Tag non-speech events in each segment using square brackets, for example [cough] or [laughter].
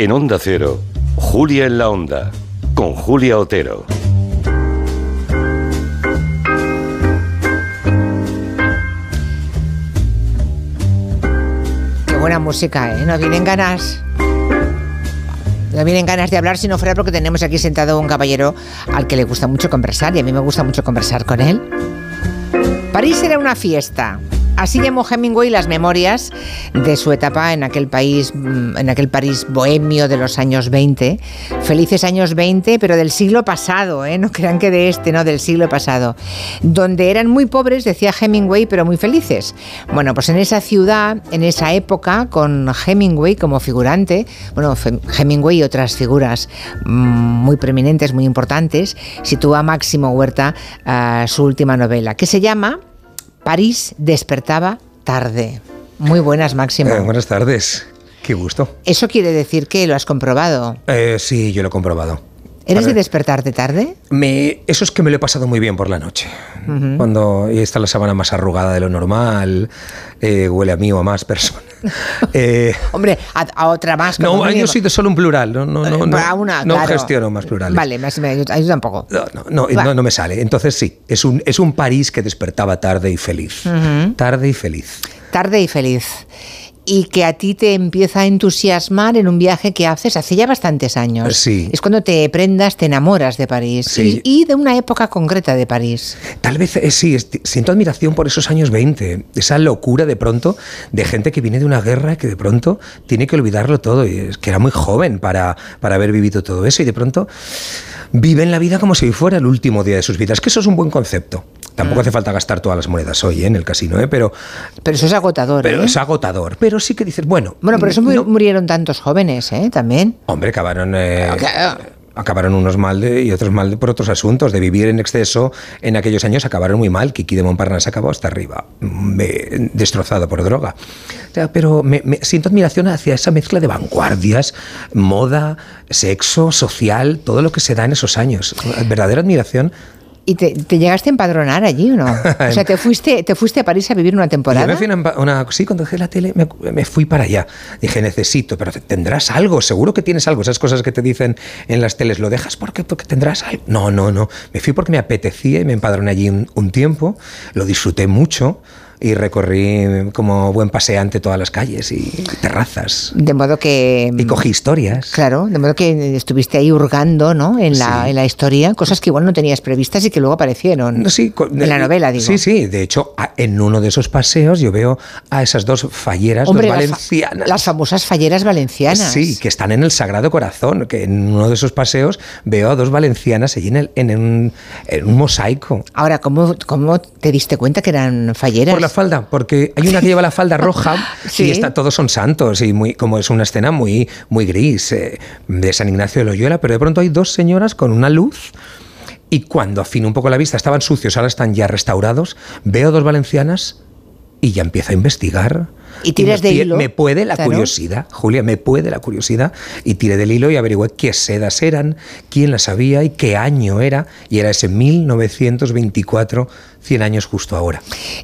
En Onda Cero, Julia en la Onda, con Julia Otero. Qué buena música, ¿eh? No vienen ganas. No vienen ganas de hablar si no fuera porque tenemos aquí sentado un caballero al que le gusta mucho conversar y a mí me gusta mucho conversar con él. París era una fiesta. Así llamó Hemingway las memorias de su etapa en aquel país, mm, en aquel París bohemio de los años 20. Felices años 20, pero del siglo pasado, ¿eh? no crean que de este, no, del siglo pasado. Donde eran muy pobres, decía Hemingway, pero muy felices. Bueno, pues en esa ciudad, en esa época, con Hemingway como figurante, bueno, Hemingway y otras figuras mm, muy preeminentes, muy importantes, sitúa Máximo Huerta su última novela, que se llama París despertaba tarde. Muy buenas, Máximo. Eh, buenas tardes. Qué gusto. ¿Eso quiere decir que lo has comprobado? Eh, sí, yo lo he comprobado. ¿Eres de despertarte tarde? Me, eso es que me lo he pasado muy bien por la noche. Cuando está la sábana más arrugada de lo normal, eh, huele a mí o a más personas. [laughs] Eh, Hombre, a, otra más. No, yo soy de solo un plural, no, no, no, no, una, no gestiono más plurales. Vale, me, me ayuda, tampoco. No, no, no, me sale. Entonces sí, es un, es un París que despertaba tarde y feliz. Tarde y feliz. Tarde y feliz y que a ti te empieza a entusiasmar en un viaje que haces hace ya bastantes años. Sí. Es cuando te prendas, te enamoras de París sí. y, de una época concreta de París. Tal vez eh, sí, siento admiración por esos años 20, esa locura de pronto de gente que viene de una guerra que de pronto tiene que olvidarlo todo y es que era muy joven para, para haber vivido todo eso y de pronto viven la vida como si fuera el último día de sus vidas, que eso es un buen concepto. Tampoco mm. hace falta gastar todas las monedas hoy ¿eh? en el casino, ¿eh? pero... Pero eso es agotador, Pero ¿eh? es agotador. Pero sí que dices, bueno... Bueno, por eso murieron tantos jóvenes, ¿eh? También. Hombre, acabaron... Eh, acabaron unos mal de, y otros mal por otros asuntos. De vivir en exceso en aquellos años acabaron muy mal. Kiki de Montparnasse acabó hasta arriba, destrozado por droga. pero me, siento admiración hacia esa mezcla de vanguardias, moda, sexo, social, todo lo que se da en esos años. Verdadera admiración ¿Y te, llegaste a empadronar allí o no? [laughs] O sea, ¿te fuiste, te fuiste a París a vivir una temporada? Yo me fui una, sí, cuando dejé la tele me, fui para allá. Dije, necesito, pero tendrás algo, seguro que tienes algo. Esas cosas que te dicen en las teles, ¿lo dejas porque, porque tendrás algo? No, no, no. Me fui porque me apetecía y me empadroné allí un tiempo. Lo disfruté mucho y recorrí como buen paseante todas las calles y terrazas. De modo que... Y cogí historias. Claro, de modo que estuviste ahí hurgando ¿no? en, la, en la historia, cosas que igual no tenías previstas y que luego aparecieron sí, en la novela, digo. Sí, sí, de hecho, en uno de esos paseos yo veo a esas dos falleras, dos valencianas. Las, famosas falleras valencianas. Sí, que están en el Sagrado Corazón, que en uno de esos paseos veo a dos valencianas allí en, el, en, un, en un mosaico. Ahora, ¿cómo, ¿cómo te diste cuenta que eran falleras? Falda, porque hay una que lleva la falda roja [laughs] y está, todos son santos y muy, como es una escena muy, muy gris eh, de San Ignacio de Loyola, pero de pronto hay dos señoras con una luz y cuando afino un poco la vista, estaban sucios, ahora están ya restaurados, veo dos valencianas y ya empiezo a investigar y tiras de hilo. Me puede la curiosidad, Julia, me puede la curiosidad. Y tiré del hilo y averigüé qué sedas eran, quién las había y qué año era. Y era ese 1924, 100 años justo ahora.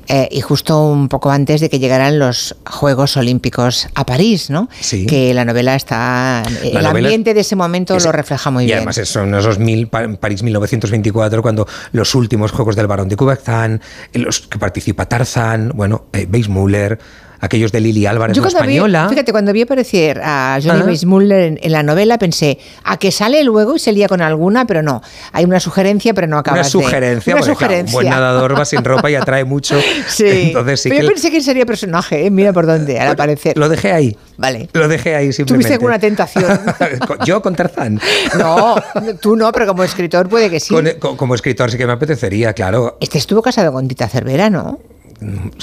Eh, y justo un poco antes de que llegaran los Juegos Olímpicos a París, ¿no? Sí. Que la novela está. el ambiente de ese momento lo refleja muy bien. Y además son esos mil, París 1924, cuando los últimos Juegos del Barón de Coubertin, en los que participa Tarzán, bueno, eh, Weissmuller aquellos de Lili Álvarez, la española. fíjate, cuando vi aparecer a Johnny Weissmuller en, la novela, pensé, a que sale luego y se lía con alguna, pero no. Hay una sugerencia, pero no acaba Una sugerencia, una sugerencia. un buen nadador va sin ropa y [laughs] atrae mucho. Sí. Entonces, sí pero yo pensé que sería personaje, ¿eh? mira por dónde, al aparecer. Lo dejé ahí. Vale. Lo dejé ahí simplemente. ¿Tuviste alguna tentación? [laughs] ¿Yo con Tarzán? No, tú no, pero como escritor puede que sí. como escritor sí que me apetecería, claro. Este estuvo casado con Tita Cervera, ¿no?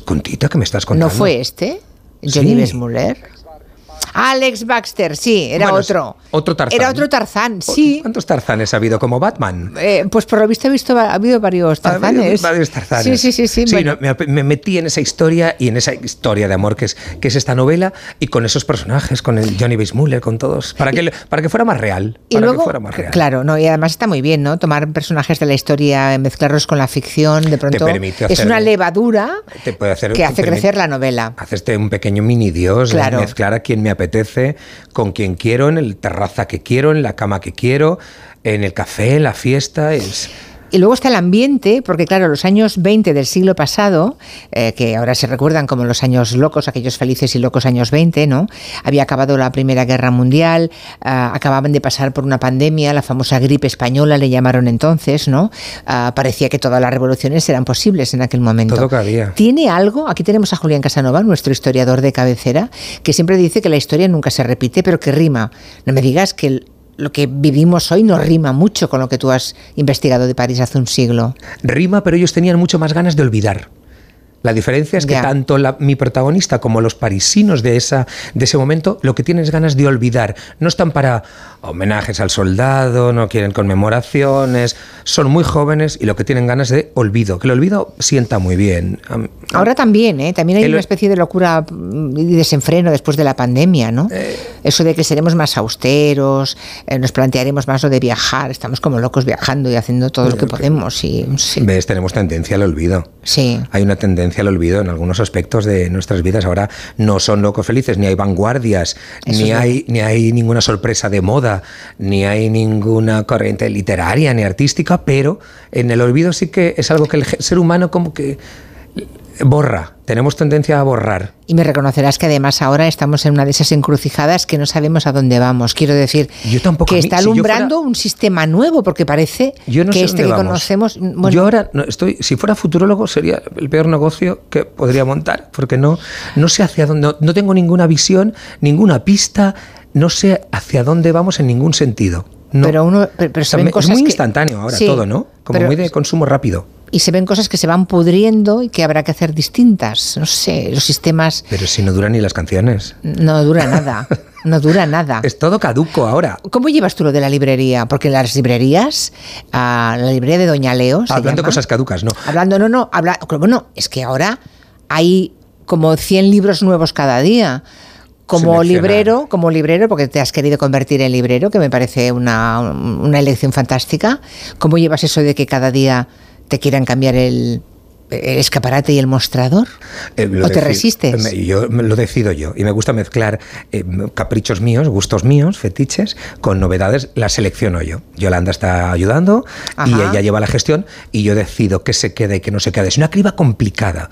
¿Con Tita que me estás contando? ¿No fue este? Johnny sí. Alex Baxter, sí, era otro. Otro Tarzán. Era otro Tarzán, sí. ¿Cuántos Tarzanes ha habido como Batman? Eh, pues por lo visto he visto, ha habido varios Tarzanes. varios Tarzanes. Sí, sí, sí. sí, me, metí en esa historia y en esa historia de amor que es, que es esta novela y con esos personajes, con el Johnny Weissmuller, con todos, para que, para que fuera más real. Y para luego, que fuera más real. Claro, no, y además está muy bien, ¿no? Tomar personajes de la historia, mezclarlos con la ficción, de pronto. es una levadura te puede hacer, que hace crecer la novela. Haces un pequeño mini dios, mezclar a quien me apetece con quien quiero, en el terraza que quiero, en la cama que quiero, en el café, en la fiesta. Es, y luego está el ambiente, porque claro, los años 20 del siglo pasado, eh, que ahora se recuerdan como los años locos, aquellos felices y locos años 20, ¿no? Había acabado la Primera Guerra Mundial, ah, acababan de pasar por una pandemia, la famosa gripe española le llamaron entonces, ¿no? Ah, parecía que todas las revoluciones eran posibles en aquel momento. Todo cabía. ¿Tiene algo? Aquí tenemos a Julián Casanova, nuestro historiador de cabecera, que siempre dice que la historia nunca se repite, pero que rima. No me digas que lo que vivimos hoy no rima mucho con lo que tú has investigado de París hace un siglo. Rima, pero ellos tenían mucho más ganas de olvidar. La diferencia es que tanto mi protagonista como los parisinos de, esa, de ese momento lo que tienen es ganas de olvidar. No están para homenajes al soldado, no quieren conmemoraciones, son muy jóvenes y lo que tienen ganas de olvido, que el olvido sienta muy bien. Ahora también, ¿eh? también hay una especie de locura y desenfreno después de la pandemia, ¿no? Eh. Eso de que seremos más austeros, eh, nos plantearemos más lo de viajar, estamos como locos viajando y haciendo todo lo que podemos. Y, ¿Ves? Tenemos tendencia al olvido. Sí. Hay una tendencia al olvido en algunos aspectos de nuestras vidas. Ahora no son locos felices, ni hay vanguardias, ni hay, ni hay ninguna sorpresa de moda, ni hay ninguna corriente literaria ni artística, pero en el olvido sí que es algo que el ser humano como que borra, tenemos tendencia a borrar. Y me reconocerás que además ahora estamos en una de esas encrucijadas que no sabemos a dónde vamos. Quiero decir, que está alumbrando un sistema nuevo, porque parece que este que conocemos. Yo ahora estoy, si fuera futurólogo, sería el peor negocio que podría montar, porque no, no sé hacia dónde, no, tengo ninguna visión, ninguna pista, no sé hacia dónde vamos en ningún sentido. Pero uno, pero, es muy instantáneo ahora todo, ¿no? Como muy de consumo rápido y se ven cosas que se van pudriendo y que habrá que hacer distintas. No sé, los sistemas... Pero si no duran ni las canciones. No dura [laughs] nada. No dura nada. es todo caduco ahora. ¿Cómo llevas tú lo de la librería? Porque las librerías, ah, la librería de Doña Leo. Hablando de cosas caducas, no. Hablando, no, no. Habla, bueno, es que ahora hay como 100 libros nuevos cada día como librero, como librero, porque te has querido convertir en librero, que me parece una, una elección fantástica. ¿Cómo llevas eso de que cada día te quieran cambiar el, escaparate y el mostrador? Eh, ¿O te resistes? Yo lo decido yo y me gusta mezclar eh, caprichos míos, gustos míos, fetiches, con novedades, las selecciono yo. Yolanda está ayudando y ella lleva la gestión y yo decido qué se queda y qué no se queda. Es una criba complicada.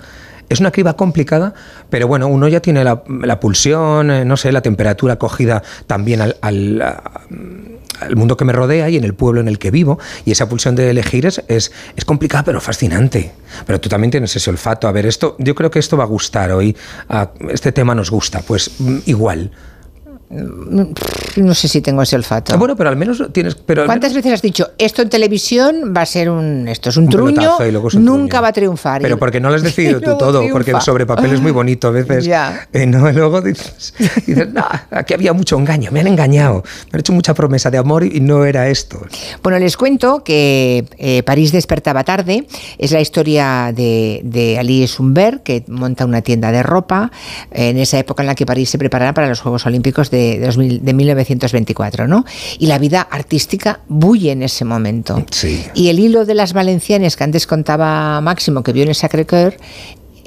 Es una criba complicada, pero bueno, uno ya tiene la, pulsión, eh, no sé, la temperatura cogida también al, al, mundo que me rodea y en el pueblo en el que vivo. Y esa pulsión de elegir es, es, es, complicada, pero fascinante. Pero tú también tienes ese olfato. A ver, esto, yo creo que esto va a gustar hoy. este tema nos gusta, pues mm, igual. Mm, no sé si tengo ese olfato. Ah, bueno, pero al menos tienes. Pero ¿Cuántas veces has dicho esto en televisión va a ser un. Esto es un, truño, nunca va a triunfar? Pero porque no lo has [laughs] decidido tú todo, porque el sobre papel es muy bonito a veces. [laughs] Ya. Eh, no, luego dices, [laughs] dices no, aquí había mucho engaño, me han engañado, me han hecho mucha promesa de amor y no era esto. Bueno, les cuento que eh, París despertaba tarde. Es la historia de, de Alice Humbert, que monta una tienda de ropa en esa época en la que París se preparaba para los Juegos Olímpicos de de, 1924, ¿no? Y la vida artística bulle en ese momento. Sí. Y el hilo de las valencianas que antes contaba Máximo, que vio en el Sacré-Cœur,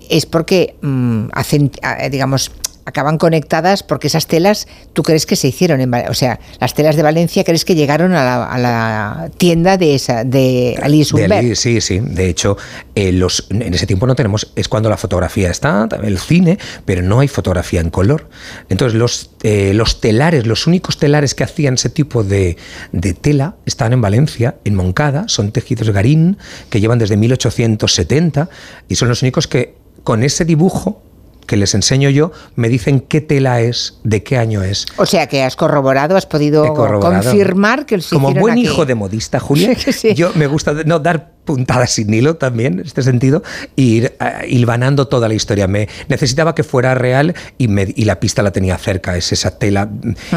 es porque mm, hacen, digamos, acaban conectadas porque esas telas, ¿tú crees que se hicieron en O sea, las telas de Valencia, ¿crees que llegaron a la, tienda de esa de Alice Humbert? sí, sí. De hecho, eh, los, en ese tiempo no tenemos, es cuando la fotografía está, el cine, pero no hay fotografía en color. Entonces, los, eh, los telares, los únicos telares que hacían ese tipo de, de tela están en Valencia, en Moncada, son tejidos garín que llevan desde 1870 y son los únicos que con ese dibujo que les enseño yo, me dicen qué tela es, de qué año es. O sea que has corroborado, has podido confirmar que el Como buen hijo de modista, Julia, [laughs] yo me gusta no dar puntadas sin hilo también, en este sentido, e ir uh, hilvanando toda la historia. Me necesitaba que fuera real y, me, y la pista la tenía cerca. Es esa tela,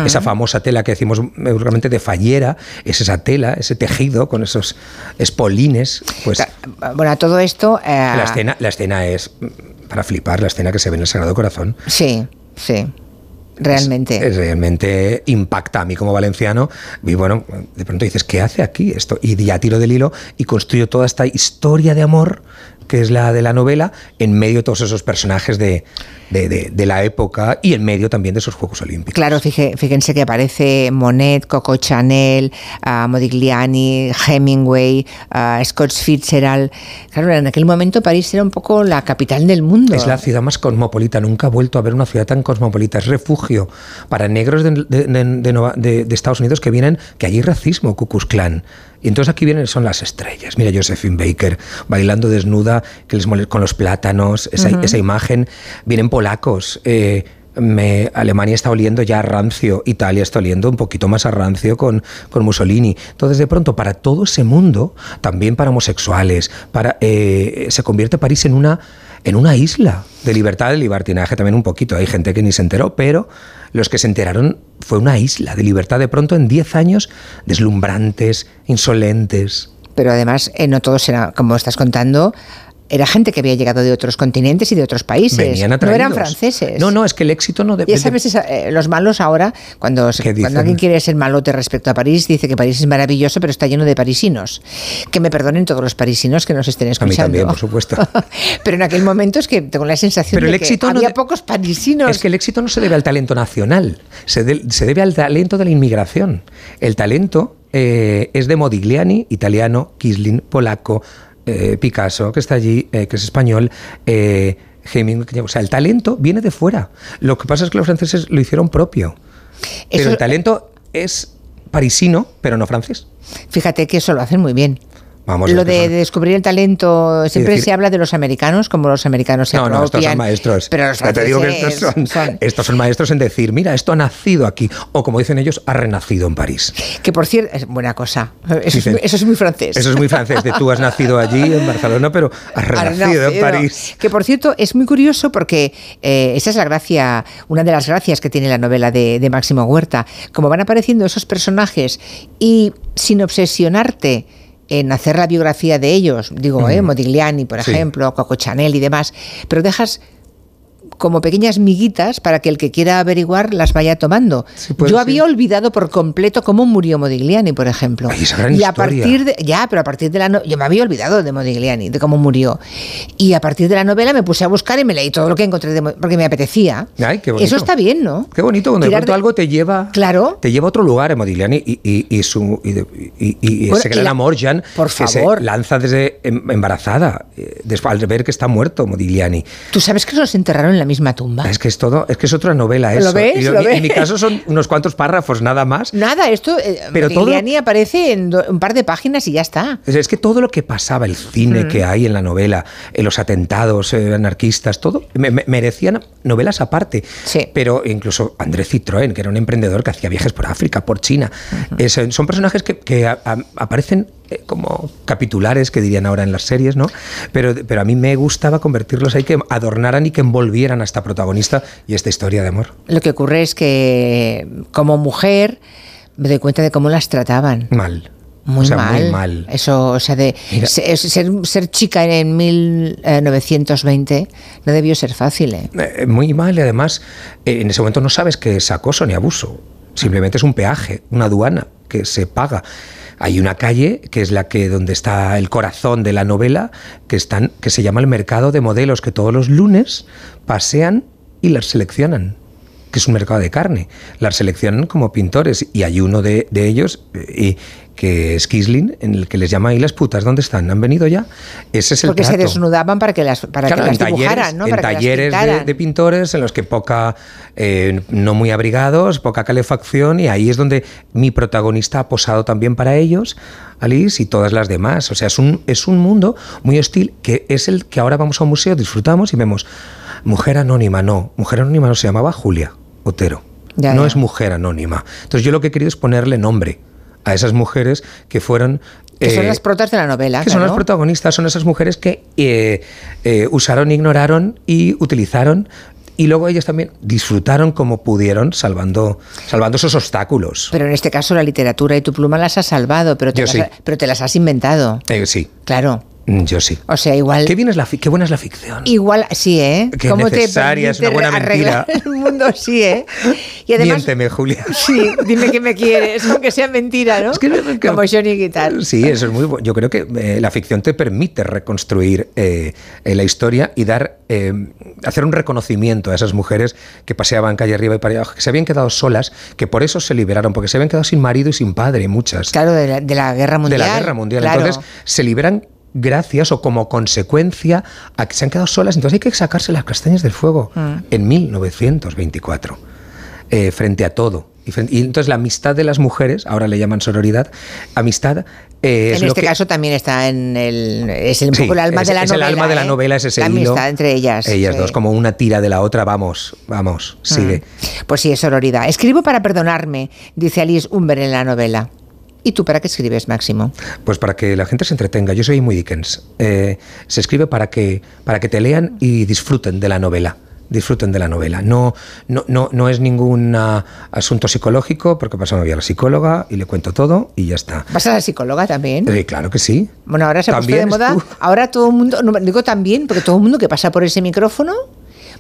esa famosa tela que decimos realmente de fallera, es esa tela, ese tejido con esos espolines. Pues, bueno, todo esto... Eh, la, escena, la escena es para flipar la escena que se ve en el Sagrado Corazón. Sí, sí. Realmente. Realmente impacta a mí como valenciano. Y bueno, de pronto dices, ¿qué hace aquí esto? Y ya tiro del hilo y construyo toda esta historia de amor que es la de la novela, en medio de todos esos personajes de, de, de- de la época y en medio también de esos Juegos Olímpicos. Claro, fíjense que aparece Monet, Coco Chanel, ah, Modigliani, Hemingway, ah, Scott Fitzgerald. Claro, en aquel momento París era un poco la capital del mundo. Es la ciudad más cosmopolita. Nunca ha vuelto a haber una ciudad tan cosmopolita. Es refugio para negros de, Estados Unidos que vienen, que allí hay racismo, Ku Klux Klan. Y entonces aquí vienen, son las estrellas. Mira Josephine Baker bailando desnuda, que les mole- con los plátanos, esa, esa imagen. Vienen polacos. eh, me- Alemania está oliendo ya a rancio, Italia está oliendo un poquito más a rancio con, con Mussolini. Entonces, de pronto, para todo ese mundo, también para homosexuales, para, eh, se convierte París en una, en una isla de libertad, de libertinaje también un poquito. Hay gente que ni se enteró, pero los que se enteraron fue una isla de libertad de pronto en 10 años deslumbrantes, insolentes. Pero además, eh, no todos eran, como estás contando, era gente que había llegado de otros continentes y de otros países. No eran franceses. No, no, es que el éxito no Ya depende. sabes, esa- eh, los malos ahora, cuando, alguien quiere ser malote respecto a París, dice que París es maravilloso, pero está lleno de parisinos. Que me perdonen todos los parisinos que nos estén A mí escuchando. también, por supuesto. [laughs] pero en aquel momento es que tengo la sensación Pero de el que no había de- pocos parisinos. Es que el éxito no se debe al talento nacional, se, de- se debe al talento de la inmigración. El talento eh, es de Modigliani, italiano, Kisling, polaco, eh, Picasso, que está allí, eh, que es español, eh, Hemingway, o sea, el talento viene de fuera. Lo que pasa es que los franceses lo hicieron propio. Pero el talento es parisino, pero no francés. Fíjate que eso lo hacen muy bien. Vamos, lo de descubrir el talento, siempre decir- se habla de los americanos, como los americanos se No, no, estos son maestros. Pero los te digo que estos son, estos son maestros en decir, mira, esto ha nacido aquí. O como dicen ellos, ha renacido en París. Que por cierto, es buena cosa. Eso, es muy, eso es muy francés. Eso es muy francés, de tú has nacido allí en Barcelona, pero has Ha renacido en. París. Que por cierto es muy curioso porque eh, esa es la gracia, una de las gracias que tiene la novela de, de Máximo Huerta. Como van apareciendo esos personajes y sin obsesionarte en hacer la biografía de ellos, digo, eh, Modigliani, por Sí. ejemplo, Coco Chanel y demás, pero dejas como pequeñas miguitas para que el que quiera averiguar las vaya tomando. Sí, Yo ser. había olvidado por completo cómo murió Modigliani, por ejemplo. Ay, esa gran y a historia. partir de, ya, pero a partir de la no- yo me había olvidado de Modigliani, de cómo murió. Y a partir de la novela me puse a buscar y me leí todo lo que encontré de porque me apetecía. Ay, qué bonito. Eso está bien, ¿no? Qué bonito cuando de algo te lleva, Claro. te lleva a otro lugar, eh, Modigliani, y, y- y su, y, y- Bueno, ese gran la- amor, Jan, por que se favor. lanza desde em- embarazada, eh, después, al ver que está muerto Modigliani. ¿Tú sabes que los enterraron en la misma tumba? Es que es todo, es que es otra novela ¿Lo eso. ves? Yo- ¿Lo en mi- En mi ves? caso son unos cuantos párrafos, nada más. Nada, esto eh, Pero todo- aparece en do- un par de páginas y ya está. Es- Es que todo lo que pasaba, el cine Mm. que hay en la novela, eh, los atentados eh, anarquistas, todo, me- me- merecían novelas aparte. Sí. Pero incluso André Citroën, que era un emprendedor que hacía viajes por África, por China. Eh, son personajes que, que a- a- aparecen eh, como capitulares, que dirían ahora en las series, ¿no? Pero, pero a mí me gustaba convertirlos ahí, que adornaran y que envolvieran a esta protagonista y esta historia de amor. Lo que ocurre es que como mujer me doy cuenta de cómo las trataban. Mal. Muy o sea, mal. muy mal. Eso, o sea, de ser, ser chica en 1920 no debió ser fácil. ¿eh? Eh, muy mal y además eh, en ese momento no sabes que es acoso ni abuso. Simplemente es un peaje, una aduana que se paga. Hay una calle que es la que donde está el corazón de la novela, que están, que se llama el mercado de modelos, que todos los lunes pasean y las seleccionan que es un mercado de carne. Las seleccionan como pintores y hay uno de, de ellos eh, y, que es Kisling, en el que les llama ahí las putas, ¿dónde están? ¿Han venido ya? Ese es el Porque se desnudaban para que las, para Claro, que las talleres, dibujaran, ¿no? en para que las talleres de, de pintores en los que poca, eh, no muy abrigados, poca calefacción, y ahí es donde mi protagonista ha posado también para ellos, Alice y todas las demás. O sea, es un, es un mundo muy hostil que es el que ahora vamos a un museo, disfrutamos y vemos Mujer Anónima, no, Mujer Anónima no se llamaba Julia Otero, Ya, no ya. es Mujer Anónima. Entonces yo lo que he querido es ponerle nombre a esas mujeres que fueron... Que son eh, las protas de la novela. que son las protagonistas, son esas mujeres que eh, eh, usaron, ignoraron y utilizaron. Y luego ellas también disfrutaron como pudieron, salvando, salvando esos obstáculos. Pero en este caso la literatura y tu pluma las has salvado, pero te, Yo las, sí. ha- pero te las has inventado. Eh, sí. Claro. Mm, Yo sí. O sea, igual. Qué, bien es la fi- qué buena es la ficción. Igual, sí, ¿eh? Qué necesaria, es una buena mentira. El mundo, sí, ¿eh? Y además. Miénteme, Julia. Sí, dime que me quieres, aunque sea mentira, ¿no? Es que- que- Como Johnny Guitar. Sí, eso es muy bueno. Yo creo que eh, la ficción te permite reconstruir eh, eh, la historia y dar eh, hacer un reconocimiento a esas mujeres que paseaban calle arriba y para abajo, que se habían quedado solas, que por eso se liberaron, porque se habían quedado sin marido y sin padre, muchas. Claro, de la, de la guerra de mundial. la guerra mundial. claro. Entonces se liberan gracias o como consecuencia a que se han quedado solas. Entonces hay que sacarse las castañas del fuego Mm. en 1924, eh, frente a todo. Y, frente- y entonces la amistad de las mujeres, ahora le llaman sororidad, amistad eh, es en lo este que- caso también está en el. Es Sí, el alma es, de la es novela. el alma de la ¿eh? novela, es ese La hilo. amistad entre ellas. Ellas sí. dos, como una tira de la otra, vamos, vamos, sigue. Pues sí, es sororidad. Escribo para perdonarme, dice Alice Umber en la novela. ¿Y tú para qué escribes, Máximo? Pues para que la gente se entretenga. Yo soy muy Dickens. Eh, se escribe para que, para que te lean y disfruten de la novela. Disfruten de la novela. No, no, no, no es ningún ah, asunto psicológico, porque pasamos a la psicóloga y le cuento todo y ya está. ¿Vas a la psicóloga también? Eh, claro que sí. Bueno, ahora se ha puesto de moda. tú. Ahora todo el mundo, no, digo también, porque todo el mundo que pasa por ese micrófono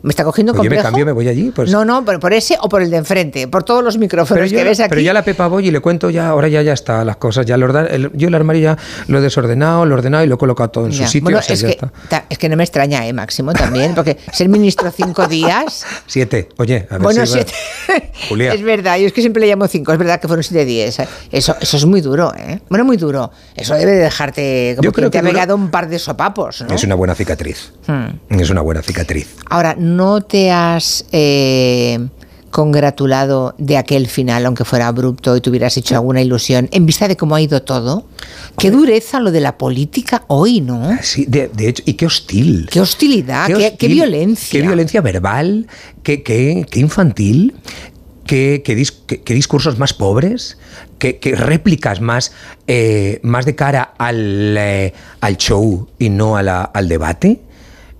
me está cogiendo Oye, me complejo. cambio, me voy allí. Pues, No, no, pero por ese o por el de enfrente, por todos los micrófonos pero, yo, que ves aquí. pero ya la Pepa voy y le cuento ya, ahora ya, ya está las cosas. Ya lo el- yo el armario ya lo he desordenado, lo he ordenado y lo he colocado todo en Ya. su sitio. Bueno, o sea, es, ya que, está. ta- es que no me extraña, ¿eh, Máximo? También, porque ser ministro cinco días. [laughs] Siete. Oye, a ver Bueno, si siete. [laughs] Julia. Es verdad, yo es que siempre le llamo cinco, es verdad que fueron siete días. Eso, eso es muy duro, ¿eh? Bueno, muy duro. Eso debe de dejarte como Yo creo te ha que pegado un par de sopapos, ¿no? Es una buena cicatriz. Hmm. Es una buena cicatriz. Ahora, ¿no te has eh, congratulado de aquel final, aunque fuera abrupto y tuvieras hecho alguna ilusión, en vista de cómo ha ido todo? Qué dureza lo de la política hoy, ¿no? Sí, de, de hecho, y qué hostil. Qué hostilidad, qué, violencia. Qué violencia verbal, qué, qué- qué infantil, qué, qué dis- qué- qué discursos más pobres, qué, qué réplicas más, eh, más de cara al, eh, al show y no a la- al debate,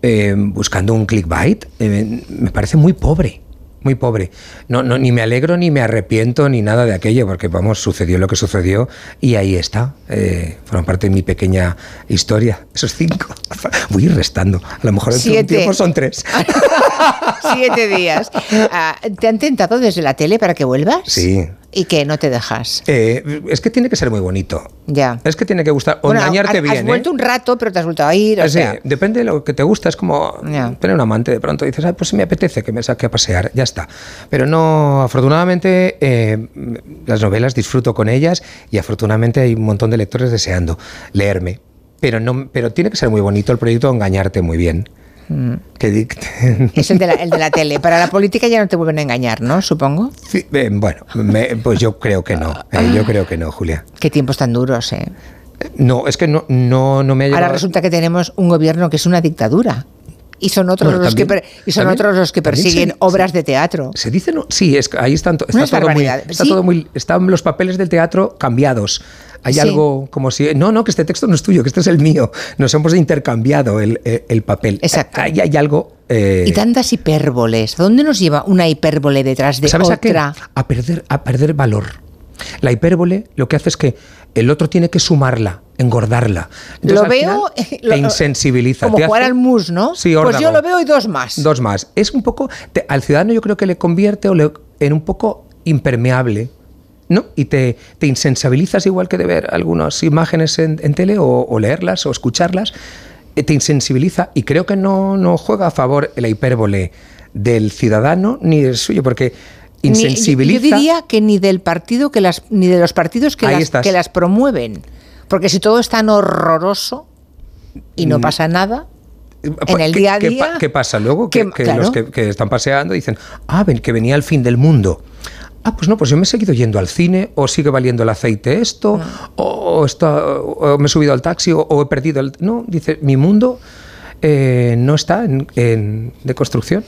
eh, buscando un clickbait. Eh, me parece muy pobre. Muy pobre. No, no, ni me alegro, ni me arrepiento, ni nada de aquello, porque vamos, sucedió lo que sucedió y ahí está. Eh, fueron parte de mi pequeña historia. Esos cinco. [laughs] Voy a ir restando. A lo mejor de un Siete. tiempo son tres. [laughs] Siete días. Ah, ¿Te han tentado desde la tele para que vuelvas? Sí. ¿Y que no te dejas? Eh, es que tiene que ser muy bonito. Ya. Es que tiene que gustar. O Bueno, engañarte has, bien. Has vuelto ¿eh? un rato, pero te has vuelto a ir. O Sí, sea, depende de lo que te gusta. Es como Ya. tener un amante de pronto. Dices, "Ay, pues me apetece que me saque a pasear. Ya está. Pero no, afortunadamente, eh, las novelas disfruto con ellas y afortunadamente hay un montón de lectores deseando leerme. Pero, no, pero tiene que ser muy bonito el proyecto, engañarte muy bien. Mm. Que es el de, la, el de la tele. Para la política ya no te vuelven a engañar, ¿no? Supongo. Sí, eh, bueno, me- pues yo creo que no. eh, yo creo que no, Julia. Qué tiempos tan duros, ¿eh? No, es que no, no, no me ha Ahora llegado. resulta que tenemos un gobierno que es una dictadura. Y son otros, Bueno, los, que, también- y son también- otros los que persiguen se- obras de teatro. Se dice, no, sí, es, ahí están, to- está, todo muy, está Sí. todo muy, están los papeles del teatro cambiados. Hay Sí. algo como si, no, no, que este texto no es tuyo, que este es el mío. Nos hemos intercambiado el, el- el papel. Exacto. Ahí hay algo. eh, Y tantas hipérboles. ¿A ¿Dónde nos lleva una hipérbole detrás de ¿Sabes a qué? otra? A perder, a perder valor. La hipérbole lo que hace es que el otro tiene que sumarla, engordarla. Entonces, Lo veo. lo- te insensibiliza. Como te jugar hace- al mus, ¿no? Sí, pues yo lo veo y dos más. Dos más. Es un poco. te- al ciudadano yo creo que le convierte o le- en un poco impermeable. ¿No? Y te, te insensibilizas igual que de ver algunas imágenes en, en tele o, o leerlas o escucharlas. eh, Te insensibiliza y creo que no, no juega a favor la hipérbole del ciudadano ni del suyo, porque Ni- yo- insensibiliza. Yo, diría que ni del partido que las ni de los partidos que las, estás. que las promueven. Porque si todo es tan horroroso y no Mm. pasa nada, en el ¿Qué- día a día. ¿Qué pasa luego? Que, que- que claro. los que, que están paseando dicen, ah, ven, que venía el fin del mundo. Ah, pues no, pues yo me he seguido yendo al cine, o sigue valiendo el aceite esto, Ah. o, o esto- o me he subido al taxi, o, o he perdido el... No, dice, mi mundo eh, no está en, en deconstrucción.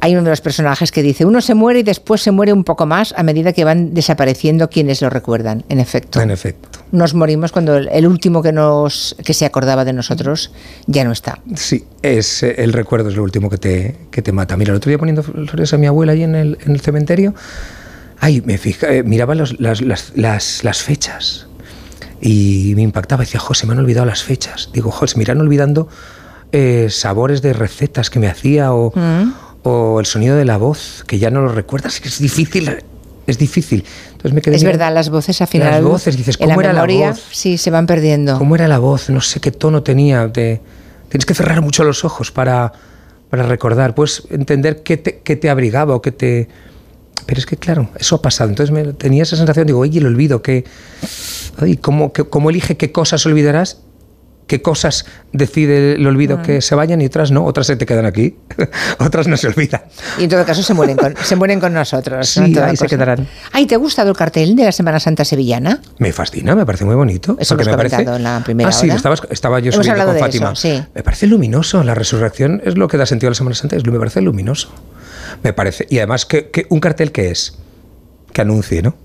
Hay uno de los personajes que dice, uno se muere y después se muere un poco más a medida que van desapareciendo quienes lo recuerdan. En efecto. En efecto. Nos morimos cuando el, último que nos que se acordaba de nosotros ya no está. Sí, es, eh, el recuerdo es lo último que te, que te mata. Mira, el otro día poniendo flores a mi abuela ahí en el, en el cementerio, ay, me fija, eh, miraba los- las, las- las- las fechas. y me impactaba. Decía, José, me han olvidado las fechas. Digo, José, me irán olvidando eh, sabores de recetas que me hacía o, Mm. O el sonido de la voz, que ya no lo recuerdas. Es que difícil, es difícil. Entonces me quedé Es mirando- verdad, las voces al final. Las voces, dices, en la ¿cómo era la voz? Sí, se van perdiendo. ¿Cómo era la voz? No sé qué tono tenía. te- tienes que cerrar mucho los ojos para, para recordar. Puedes entender qué te, qué te abrigaba o qué te... Pero es que, claro, eso ha pasado. Entonces me, tenía esa sensación, digo, oye, el olvido, que... Ay, ¿cómo, qué- ¿Cómo elige qué cosas olvidarás? ¿Qué cosas decide el olvido que se vayan y otras no? Otras se te quedan aquí, [laughs] otras no se olvidan. Y en todo caso se mueren con, se mueren con nosotros. Sí, se quedarán. Ay, ¿te ha gustado el cartel de la Semana Santa sevillana? Me fascina, me parece muy bonito. Eso hemos me parece... en la primera Ah, sí, hora. estaba, estaba yo Hemos subiendo con de Fátima. eso, sí. Me parece luminoso. La resurrección es lo que da sentido a la Semana Santa. Es, me parece luminoso. Me parece. Y además, que, que un cartel que es que anuncie, ¿no?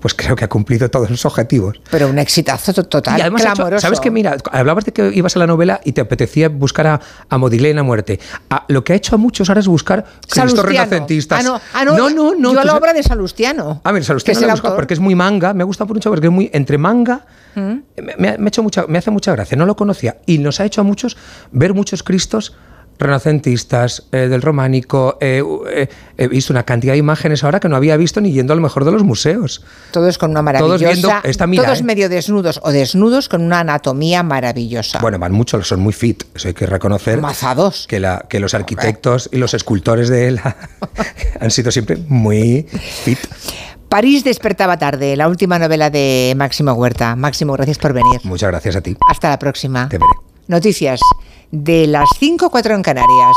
Pues creo que ha cumplido todos los objetivos. Pero un exitazo to- total, y además, ha hecho- clamoroso. ¿sabes qué? Mira, hablabas de que ibas a la novela y te apetecía buscar a, a Modigliani a muerte. A- lo que ha hecho a muchos ahora es buscar cristos renacentistas. Ah, no, ah, no, no, no. no, Yo a la obra de Salustiano. Ah, mira, que Salustiano la he buscado porque es muy manga, me gusta mucho porque es muy entre manga. Mm. Me, me hecho mucha, me hace mucha gracia, no lo conocía y nos ha hecho a muchos ver muchos Cristos renacentistas, eh, del románico. eh, eh, he visto una cantidad de imágenes ahora que no había visto ni yendo a lo mejor de los museos. Todos con una Todos maravillosa. viendo esta mira, todos ¿eh? medio desnudos o desnudos con una anatomía maravillosa. Bueno, van muchos, son muy fit, eso hay que reconocer. Mazados. Que, la, que los arquitectos y los escultores de él [laughs] han sido siempre muy fit. París despertaba tarde, la última novela de Máximo Huerta. Máximo, gracias por venir. Muchas gracias a ti. Hasta la próxima. Te veré. Noticias de las 5 4 en Canarias.